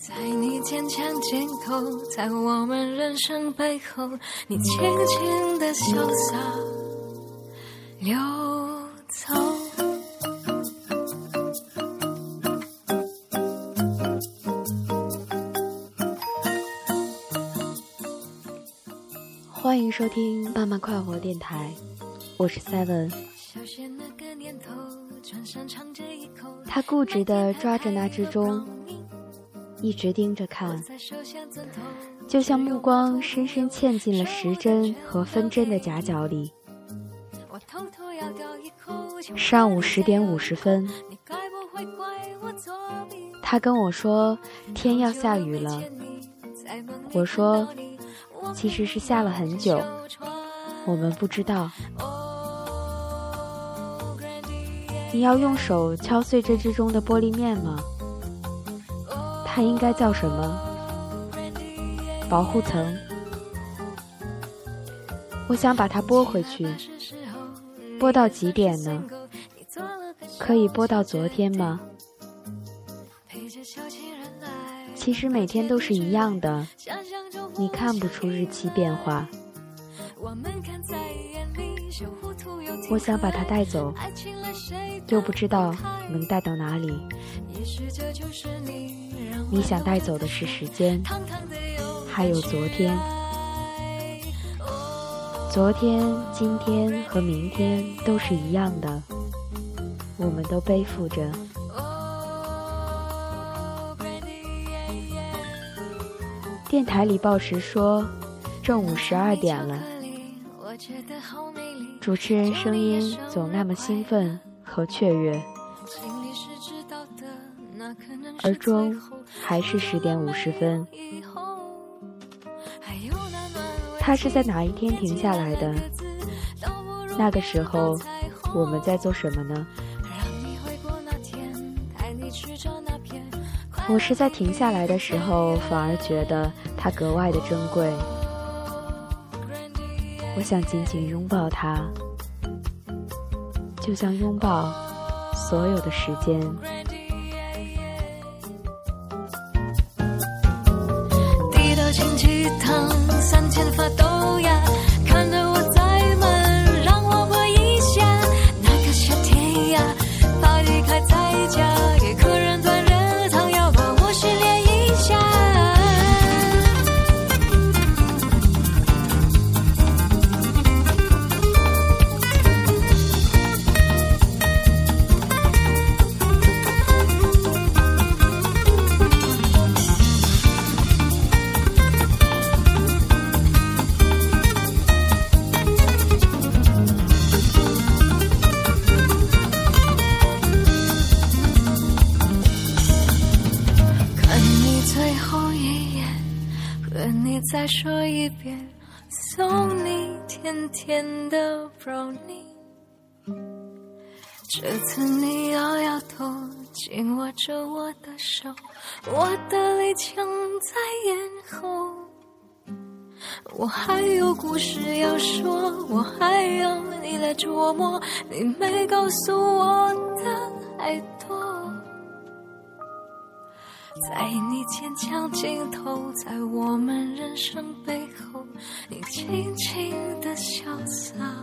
在你坚强肩头，在我们人生背后，你轻轻的潇洒溜走。欢迎收听慢慢快活电台，我是 Seven。他固执地抓着那只钟。一直盯着看，就像目光深深嵌进了时针和分针的夹角里。上午十点五十分，他跟我说天要下雨了。我说，其实是下了很久，我们不知道。你要用手敲碎这只钟的玻璃面吗？它应该叫什么？保护层。我想把它拨回去，拨到几点呢？可以拨到昨天吗？其实每天都是一样的，你看不出日期变化。我想把它带走，又不知道能带到哪里。你想带走的是时间，还有昨天。昨天、今天和明天都是一样的，我们都背负着。电台里报时说，正午十二点了。主持人声音总那么兴奋和雀跃。而钟还是十点五十分。他是在哪一天停下来的？那个时候我们在做什么呢？我是在停下来的时候，反而觉得它格外的珍贵。我想紧紧拥抱它，就像拥抱所有的时间。进鸡汤，三千发你再说一遍，送你甜甜的 brownie。这次你摇摇头，紧握着我的手，我的泪呛在咽喉。我还有故事要说，我还要你来琢磨，你没告诉我的还多。在你坚强尽头，在我们人生背后，你轻轻的潇洒。